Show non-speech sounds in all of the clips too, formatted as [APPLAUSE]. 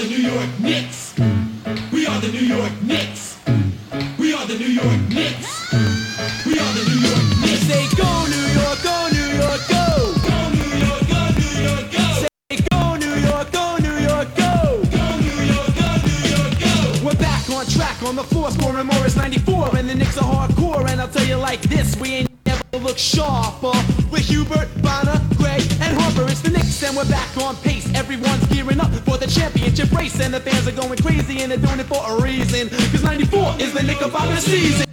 the New York Knicks. We are the New York Knicks. We are the New York Knicks. We are the New York Knicks. Say go New York, go New York, go. Go New York, go New York, go. Say go New York, go New York, go. Go New York, go New York, go. We're back on track on the fourth, scoring Morris 94, and the Knicks are hardcore. And I'll tell you like this, we ain't never look sharper. With Hubert, Bonner, Gray, and Harper, and we're back on pace. Everyone's gearing up for the championship race, and the fans are going crazy, and they're doing it for a reason. Cause 94 is the season.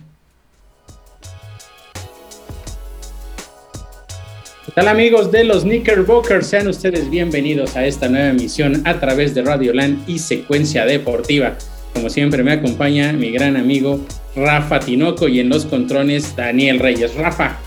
¿Qué tal amigos de los Knickerbockers? Sean ustedes bienvenidos a esta nueva emisión a través de Radio y Secuencia Deportiva. Como siempre me acompaña mi gran amigo Rafa Tinoco y en los contrones Daniel Reyes. Rafa,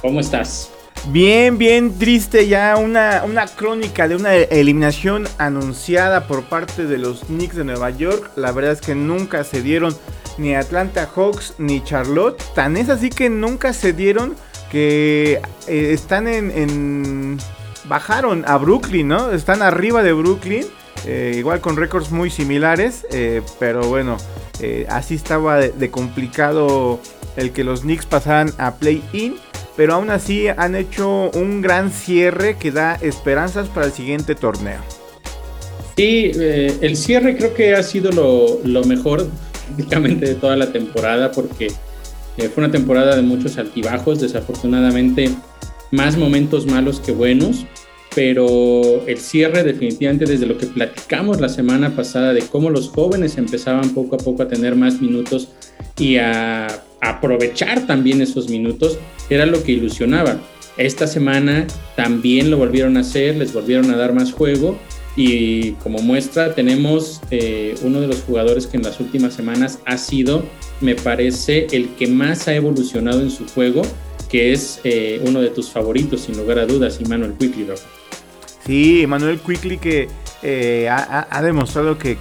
¿cómo estás? Bien, bien triste ya una, una crónica de una eliminación anunciada por parte de los Knicks de Nueva York. La verdad es que nunca se dieron ni Atlanta Hawks ni Charlotte. Tan es así que nunca se dieron que eh, están en, Bajaron a Brooklyn, ¿no? Están arriba de Brooklyn. eh, igual con récords muy similares. eh, pero bueno, así estaba de, de complicado el que los Knicks pasaran a play-in. Pero aún así han hecho un gran cierre que da esperanzas para el siguiente torneo. Sí, eh, el cierre creo que ha sido lo, mejor prácticamente de toda la temporada porque eh, fue una temporada de muchos altibajos, desafortunadamente más momentos malos que buenos, pero el cierre definitivamente desde lo que platicamos la semana pasada de cómo los jóvenes empezaban poco a poco a tener más minutos y a aprovechar también esos minutos era lo que ilusionaba. Esta semana también lo volvieron a hacer, les volvieron a dar más juego y como muestra tenemos eh, uno de los jugadores que en las últimas semanas ha sido, me parece, el que más ha evolucionado en su juego, que es eh, uno de tus favoritos, sin lugar a dudas, Emmanuel Quickly. Sí, Manuel Quickly que eh, ha, demostrado que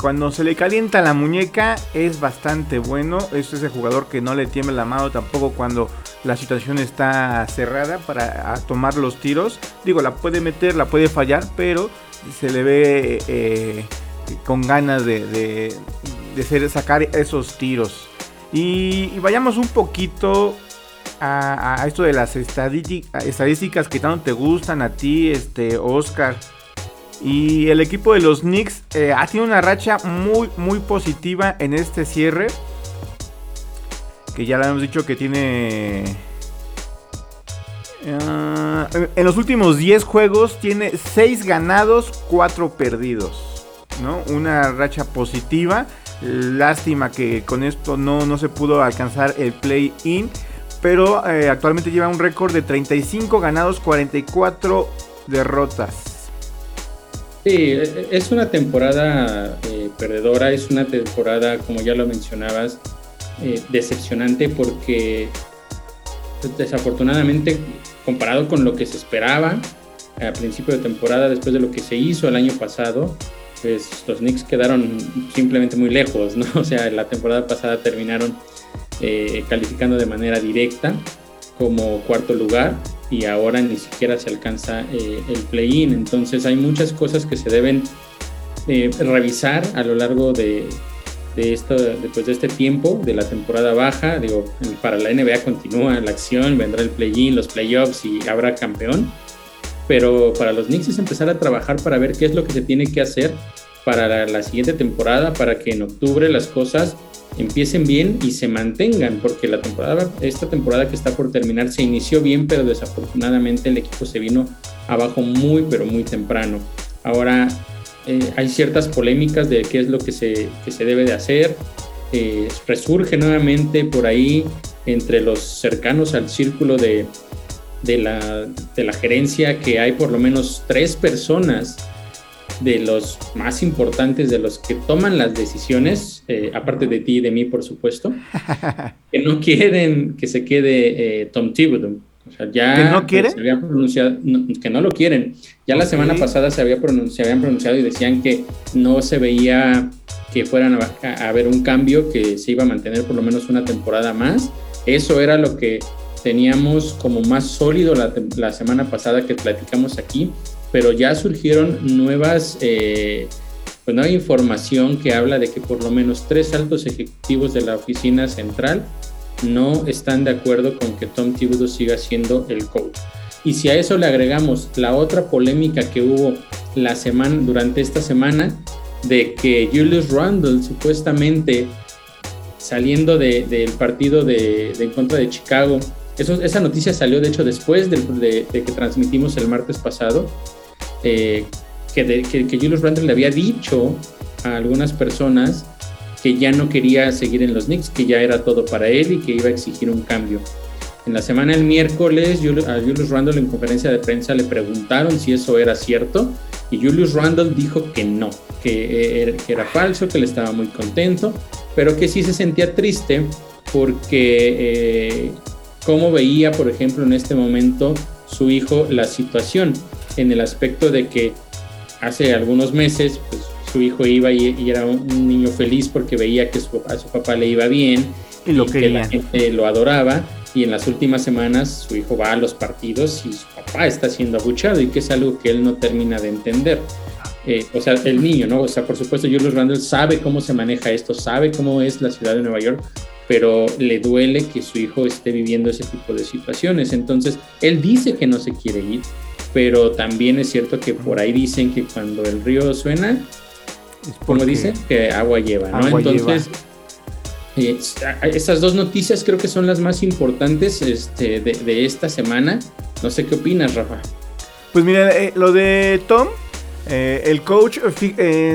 cuando se le calienta la muñeca es bastante bueno. Es ese jugador que no le tiembla la mano tampoco cuando la situación está cerrada para tomar los tiros. Digo, la puede meter, la puede fallar, pero se le ve eh, con ganas de, sacar esos tiros. Y, vayamos un poquito a, a esto de las estadísti- estadísticas que tanto te gustan a ti, este Oscar. Y el equipo de los Knicks eh, ha tenido una racha muy, muy positiva en este cierre. Que ya le hemos dicho que tiene. Ah, en los últimos 10 juegos tiene 6 ganados, 4 perdidos. ¿no? Una racha positiva. Lástima que con esto no, no se pudo alcanzar el play-in. Pero eh, actualmente lleva un récord de 35 ganados, 44 derrotas. Sí, e- es una temporada eh, perdedora, es una temporada, como ya lo mencionabas, eh, decepcionante porque pues, desafortunadamente comparado con lo que se esperaba a principio de temporada, después de lo que se hizo el año pasado, pues los Knicks quedaron simplemente muy lejos, ¿no? [LAUGHS] O sea, la temporada pasada terminaron eh, calificando de manera directa como cuarto lugar y ahora ni siquiera se alcanza eh, el play-in. Entonces hay muchas cosas que se deben eh, revisar a lo largo de, de, esto, después de este tiempo, de la temporada baja. Digo, para la NBA continúa la acción, vendrá el play-in, los playoffs y habrá campeón. Pero para los Knicks es empezar a trabajar para ver qué es lo que se tiene que hacer para la, la siguiente temporada, para que en octubre las cosas empiecen bien y se mantengan, porque la temporada, esta temporada que está por terminar se inició bien, pero desafortunadamente el equipo se vino abajo muy, pero muy temprano. Ahora eh, hay ciertas polémicas de qué es lo que se, que se debe de hacer. Eh, resurge nuevamente por ahí entre los cercanos al círculo de, de, la, de la gerencia que hay por lo menos tres personas de los más importantes, de los que toman las decisiones, eh, aparte de ti y de mí, por supuesto, [LAUGHS] que no quieren que se quede eh, Tom Thibodeau. O sea, ya ¿Que no quiere? se había pronunciado, no, que no lo quieren. Ya la semana pasada se, había se habían pronunciado y decían que no se veía que fueran a, a haber un cambio, que se iba a mantener por lo menos una temporada más. Eso era lo que teníamos como más sólido la semana pasada que platicamos aquí, pero ya surgieron nuevas, eh, pues hay información que habla de que por lo menos tres altos ejecutivos de la oficina central no están de acuerdo con que Tom Thibodeau siga siendo el coach. Y si a eso le agregamos la otra polémica que hubo la semana, durante esta semana, de que Julius Randle supuestamente saliendo del partido de, en contra de Chicago, eso, esa noticia salió de hecho después de, que transmitimos el martes pasado, eh, que, que, Julius Randle le había dicho a algunas personas que ya no quería seguir en los Knicks, que ya era todo para él y que iba a exigir un cambio. En la semana del miércoles, a Julius Randle en conferencia de prensa le preguntaron si eso era cierto y Julius Randle dijo que no, que era, falso, que él estaba muy contento, pero que sí se sentía triste porque eh, cómo veía, por ejemplo, en este momento su hijo la situación, en el aspecto de que hace algunos meses pues, su hijo iba y, era un niño feliz porque veía que su, a su papá le iba bien y, lo que la gente lo adoraba y en las últimas semanas su hijo va a los partidos y su papá está siendo abuchado y que es algo que él no termina de entender. Eh, o sea, el niño, ¿no? O sea, por supuesto, Julius Randle sabe cómo se maneja esto, sabe cómo es la ciudad de Nueva York, pero le duele que su hijo esté viviendo ese tipo de situaciones. Entonces, él dice que no se quiere ir, pero también es cierto que por ahí dicen que cuando el río suena, como dicen, que agua lleva, ¿no? Entonces, eh, estas dos noticias creo que son las más importantes este, de, esta semana. No sé qué opinas, Rafa. Pues mira, eh, lo de Tom, eh, el coach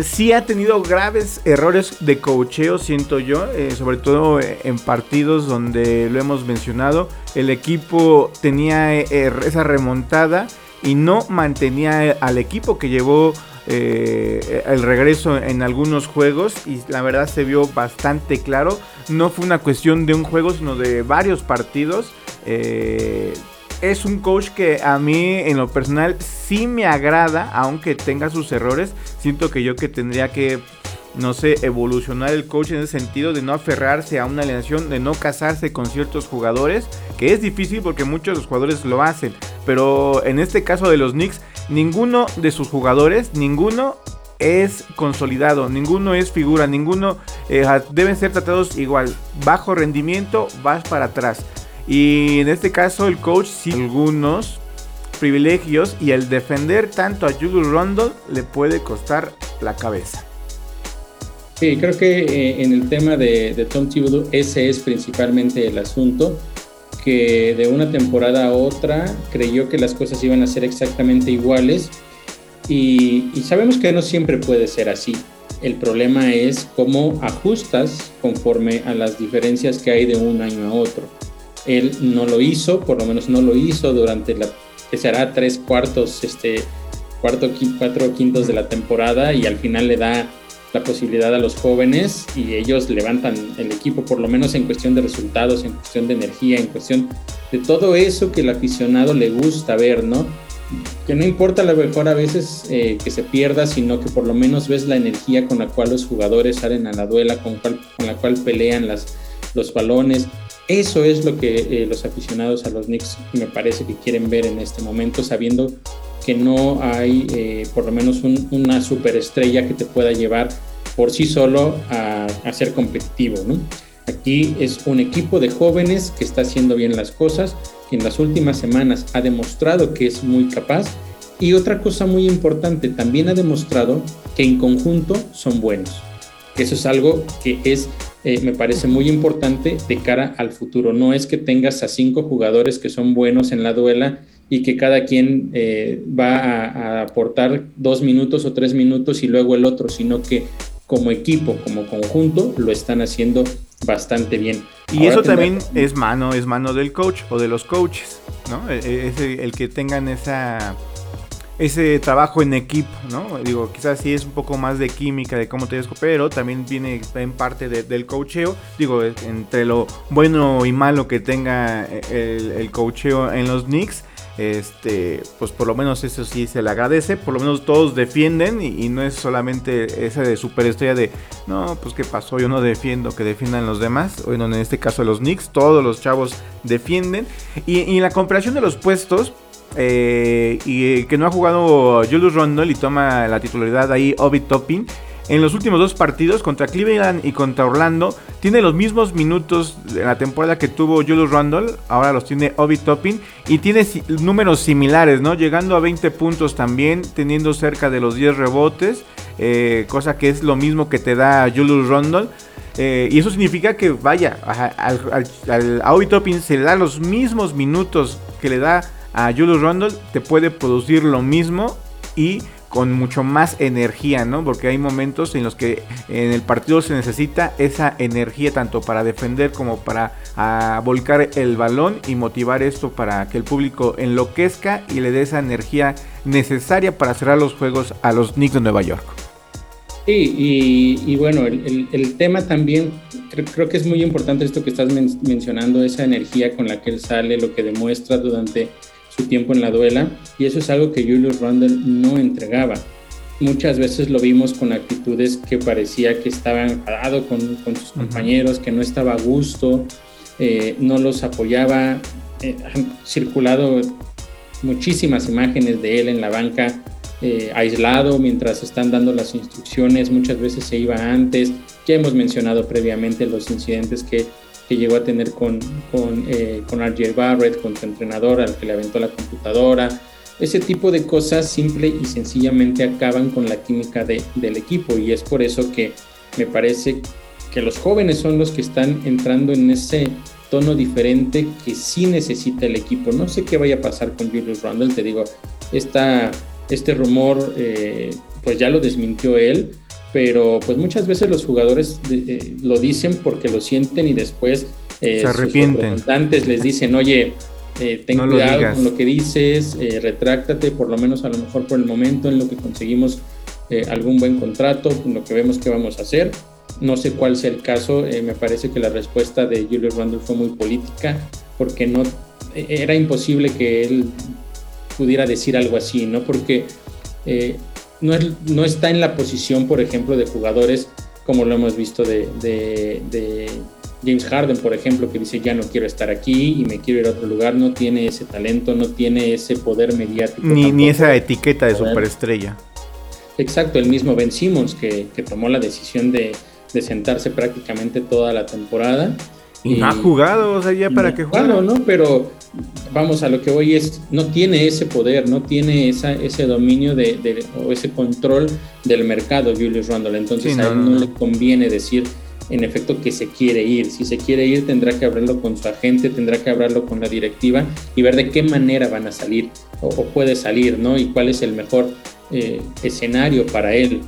sí ha tenido graves errores de coacheo, siento yo, sobre todo en partidos donde lo hemos mencionado. El equipo tenía esa remontada y no mantenía al equipo que llevó eh, el regreso en algunos juegos y la verdad se vio bastante claro. No fue una cuestión de un juego, sino de varios partidos. Eh, es un coach que a mí en lo personal sí me agrada, aunque tenga sus errores. Siento que yo que tendría que no sé, evolucionar el coach en ese sentido de no aferrarse a una alineación, de no casarse con ciertos jugadores, que es difícil porque muchos de los jugadores lo hacen, pero en este caso de los Knicks, ninguno de sus jugadores, ninguno es consolidado, ninguno es figura, ninguno eh, deben ser tratados igual, bajo rendimiento, vas para atrás. Y en este caso el coach sí algunos privilegios y el defender tanto a Julius Randle le puede costar la cabeza. Sí, creo que eh, en el tema de, Tom Thibodeau ese es principalmente el asunto, que de una temporada a otra creyó que las cosas iban a ser exactamente iguales y, sabemos que no siempre puede ser así. El problema es cómo ajustas conforme a las diferencias que hay de un año a otro. Él no lo hizo, por lo menos no lo hizo durante la que será tres cuartos, este, cuarto, cuatro quintos de la temporada y al final le da la posibilidad a los jóvenes y ellos levantan el equipo, por lo menos en cuestión de resultados, en cuestión de energía, en cuestión de todo eso que el aficionado le gusta ver, ¿no? Que no importa la mejor a veces eh, que se pierda, sino que por lo menos ves la energía con la cual los jugadores salen a la duela, con, con la cual pelean las, los balones. Eso es lo que eh, los aficionados a los Knicks me parece que quieren ver en este momento, sabiendo que no hay eh, por lo menos una superestrella que te pueda llevar por sí solo a, ser competitivo. Aquí es un equipo de jóvenes que está haciendo bien las cosas, que en las últimas semanas ha demostrado que es muy capaz y otra cosa muy importante, también ha demostrado que en conjunto son buenos. Eso es algo que es, eh, me parece muy importante de cara al futuro. No es que tengas a cinco jugadores que son buenos en la duela y que cada quien eh, va a, aportar dos minutos o tres minutos y luego el otro, sino que como equipo, como conjunto, lo están haciendo bastante bien. Y eso también es mano, es mano del coach o de los coaches, ¿no? E, e, es el que tengan esa ese trabajo en equipo, ¿no? Digo, quizás sí es un poco más de química, de cómo te desco, pero también viene en parte del coacheo. Digo, entre lo bueno y malo que tenga el, el coacheo en los Knicks, este, pues por lo menos eso sí se le agradece, por lo menos todos defienden y, no es solamente esa de superestrella de, no, pues qué pasó, yo no defiendo, que defiendan los demás, bueno, en este caso los Knicks, todos los chavos defienden. Y, en la comparación de los puestos, eh, y que no ha jugado Julius Rondle y toma la titularidad ahí Obi Toppin, en los últimos dos partidos, contra Cleveland y contra Orlando, tiene los mismos minutos de la temporada que tuvo Julius Randle, ahora los tiene Obi Toppin, y tiene números similares, ¿no? Llegando a 20 puntos también, teniendo cerca de los 10 rebotes, eh, cosa que es lo mismo que te da Julius Randle. Eh, y eso significa que, vaya, al, a Obi Toppin se le da los mismos minutos que le da a Julius Randle, te puede producir lo mismo y con mucho más energía, ¿no? Porque hay momentos en los que en el partido se necesita esa energía tanto para defender como para ah, volcar el balón y motivar esto para que el público enloquezca y le dé esa energía necesaria para cerrar los juegos a los Knicks de Nueva York. Sí, y, bueno, el, tema también, creo, que es muy importante esto que estás mencionando, esa energía con la que él sale, lo que demuestra durante su tiempo en la duela, y eso es algo que Julius Randle no entregaba. Muchas veces lo vimos con actitudes que parecía que estaba enfadado con, sus compañeros, que no estaba a gusto, eh, no los apoyaba. Eh, han circulado muchísimas imágenes de él en la banca eh, aislado mientras están dando las instrucciones, muchas veces se iba antes. Ya hemos mencionado previamente los incidentes que, que llegó a tener con, con, eh, con RJ Barrett, con su entrenador al que le aventó la computadora. Ese tipo de cosas simple y sencillamente acaban con la química de, del equipo y es por eso que me parece que los jóvenes son los que están entrando en ese tono diferente que sí necesita el equipo. No sé qué vaya a pasar con Julius Randle, te digo, esta este rumor eh, pues ya lo desmintió él, pero pues muchas veces los jugadores eh, lo dicen porque lo sienten y después eh, se arrepienten. Sus les dicen, oye, ten cuidado con lo que dices, retráctate por lo menos a lo mejor por el momento en lo que conseguimos algún buen contrato, en lo que vemos que vamos a hacer. No sé cuál sea el caso, me parece que la respuesta de Julius Randle fue muy política porque no era imposible que él pudiera decir algo así, ¿no? Porque eh, no, no, está en la posición, por ejemplo, de jugadores como lo hemos visto de, de, James Harden, por ejemplo, que dice ya no quiero estar aquí y me quiero ir a otro lugar, no tiene ese talento, no tiene ese poder mediático. Ni, ni esa etiqueta de superestrella. Exacto, el mismo Ben Simmons que, que tomó la decisión de, de sentarse prácticamente toda la temporada y, no ha jugado, o sea, ya para que juegue. Claro, ¿no? Pero vamos a lo que voy es, no tiene ese poder, no tiene esa, ese dominio de, o ese control del mercado Julius Randle. Entonces a él no, le conviene decir en efecto que se quiere ir. Si se quiere ir, tendrá que hablarlo con su agente, tendrá que hablarlo con la directiva y ver de qué manera van a salir o, puede salir, ¿no? Y cuál es el mejor eh, escenario para él,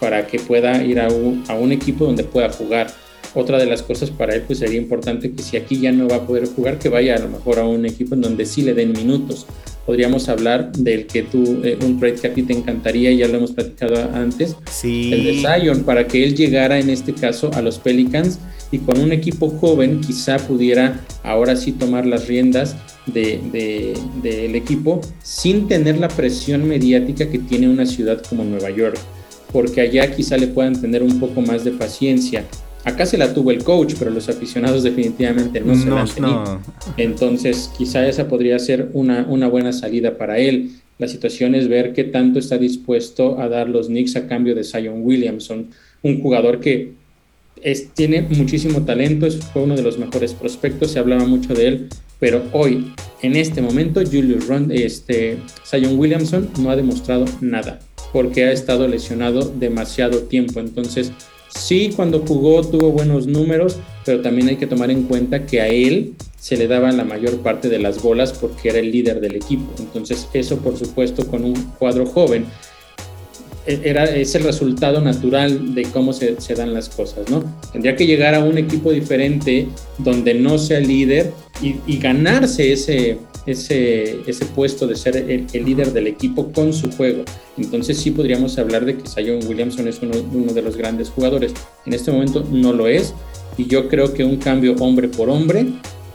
para que pueda ir a un, a un equipo donde pueda jugar otra de las cosas para él pues sería importante que si aquí ya no va a poder jugar, que vaya a lo mejor a un equipo en donde sí le den minutos. Podríamos hablar del que tú, eh, un trade que a ti te encantaría, ya lo hemos platicado antes, sí. el de Zion, para que él llegara en este caso a los Pelicans y con un equipo joven quizá pudiera ahora sí tomar las riendas del de, equipo sin tener la presión mediática que tiene una ciudad como Nueva York, porque allá quizá le puedan tener un poco más de paciencia Acá se la tuvo el coach, pero los aficionados definitivamente no se la han tenido. Entonces, quizá esa podría ser una, una buena salida para él. La situación es ver qué tanto está dispuesto a dar los Knicks a cambio de Zion Williamson, un jugador que es, tiene muchísimo talento, es, fue uno de los mejores prospectos, se hablaba mucho de él, pero hoy, en este momento, Julius Rund, este, Zion Williamson no ha demostrado nada, porque ha estado lesionado demasiado tiempo. Entonces, Sí, cuando jugó tuvo buenos números, pero también hay que tomar en cuenta que a él se le daba la mayor parte de las bolas porque era el líder del equipo. Entonces eso, por supuesto, con un cuadro joven, e, era, es el resultado natural de cómo se, dan las cosas, ¿no? Tendría que llegar a un equipo diferente donde no sea líder y ganarse ese, ese, ese puesto de ser el, líder del equipo con su juego. Entonces sí podríamos hablar de que Zion Williamson es uno, uno de los grandes jugadores. En este momento no lo es y yo creo que un cambio hombre por hombre,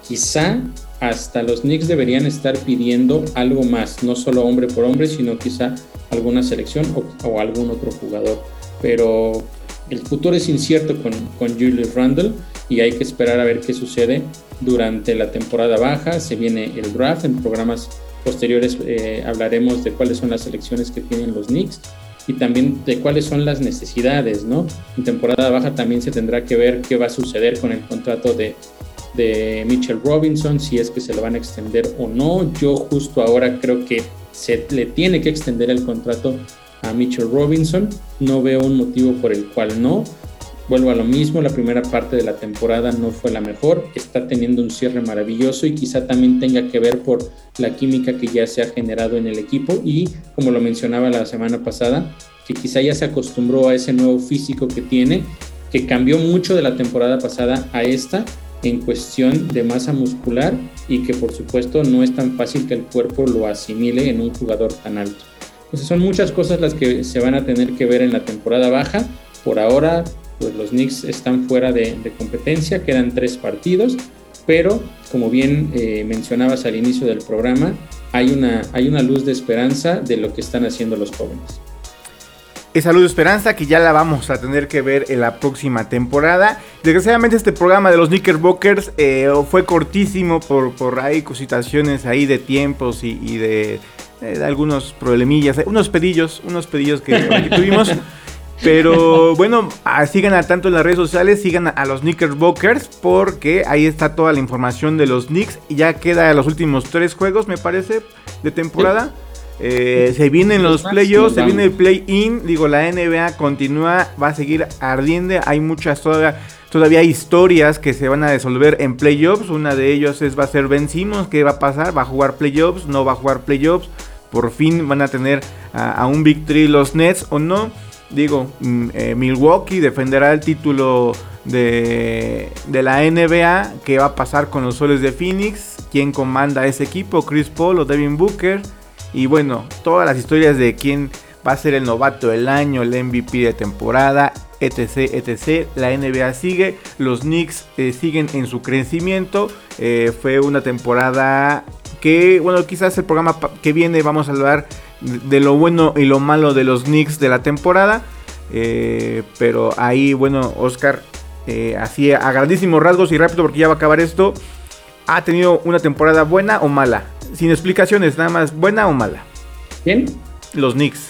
quizá hasta los Knicks deberían estar pidiendo algo más, no solo hombre por hombre, sino quizá alguna selección o, algún otro jugador. Pero el futuro es incierto con, Julius Randle y hay que esperar a ver qué sucede durante la temporada baja. Se viene el draft. En programas posteriores eh, hablaremos de cuáles son las selecciones que tienen los Knicks. y también de cuáles son las necesidades, ¿no? En temporada baja también se tendrá que ver qué va a suceder con el contrato de, de Mitchell Robinson, si es que se lo van a extender o no. Yo justo ahora creo que se le tiene que extender el contrato a Mitchell Robinson. No veo un motivo por el cual no. Vuelvo a lo mismo, la primera parte de la temporada no fue la mejor, está teniendo un cierre maravilloso y quizá también tenga que ver por la química que ya se ha generado en el equipo y como lo mencionaba la semana pasada, que quizá ya se acostumbró a ese nuevo físico que tiene, que cambió mucho de la temporada pasada a esta en cuestión de masa muscular y que por supuesto no es tan fácil que el cuerpo lo asimile en un jugador tan alto. Entonces son muchas cosas las que se van a tener que ver en la temporada baja. Por ahora pues los Knicks están fuera de, competencia, quedan tres partidos, pero como bien eh, mencionabas al inicio del programa, hay una, hay una luz de esperanza de lo que están haciendo los jóvenes. Esa luz de esperanza que ya la vamos a tener que ver en la próxima temporada. Desgraciadamente este programa de los Knickerbockers eh, fue cortísimo por, por ahí situaciones ahí de tiempos y, de, eh, algunos problemillas, unos pedillos, unos pedillos [LAUGHS] que tuvimos. Pero bueno, ah, sigan a tanto en las redes sociales, sigan a los Knickerbockers porque ahí está toda la información de los Knicks y ya queda los últimos tres juegos, me parece, de temporada. Eh, se vienen los playoffs, se viene el play-in, digo, la NBA continúa, va a seguir ardiendo, hay muchas todavía, todavía historias que se van a resolver en playoffs, una de ellos es va a ser Ben Simmons, ¿qué va a pasar? ¿Va a jugar playoffs? ¿No va a jugar playoffs? Por fin van a tener a, un victory los Nets o no digo, mm, eh, Milwaukee defenderá el título de, la NBA. ¿Qué va a pasar con los soles de Phoenix? ¿Quién comanda ese equipo? ¿Chris Paul o Devin Booker? Y bueno, todas las historias de quién va a ser el novato del año, el MVP de temporada, etc, etc. La NBA sigue, los Knicks eh, siguen en su crecimiento. Eh, fue una temporada que, bueno, quizás el programa que viene vamos a hablar de lo bueno y lo malo de los Knicks de la temporada. Eh, pero ahí, bueno, Oscar, eh, así a grandísimos rasgos y rápido porque ya va a acabar esto. ¿Ha tenido una temporada buena o mala? Sin explicaciones, nada más, buena o mala. ¿Quién? Los Knicks.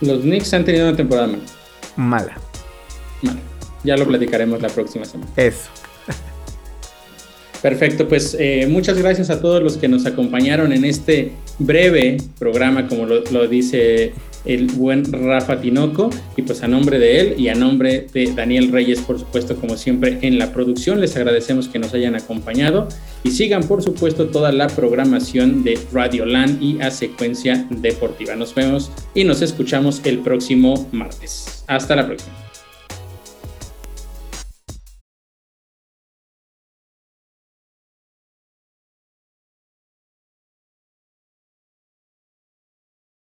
Los Knicks han tenido una temporada mala. Mala. Mala. Ya lo platicaremos la próxima semana. Eso. Perfecto, pues eh, muchas gracias a todos los que nos acompañaron en este breve programa, como lo, dice el buen Rafa Tinoco, y pues a nombre de él y a nombre de Daniel Reyes, por supuesto, como siempre en la producción, les agradecemos que nos hayan acompañado y sigan, por supuesto, toda la programación de Radio Land y a secuencia deportiva. Nos vemos y nos escuchamos el próximo martes. Hasta la próxima.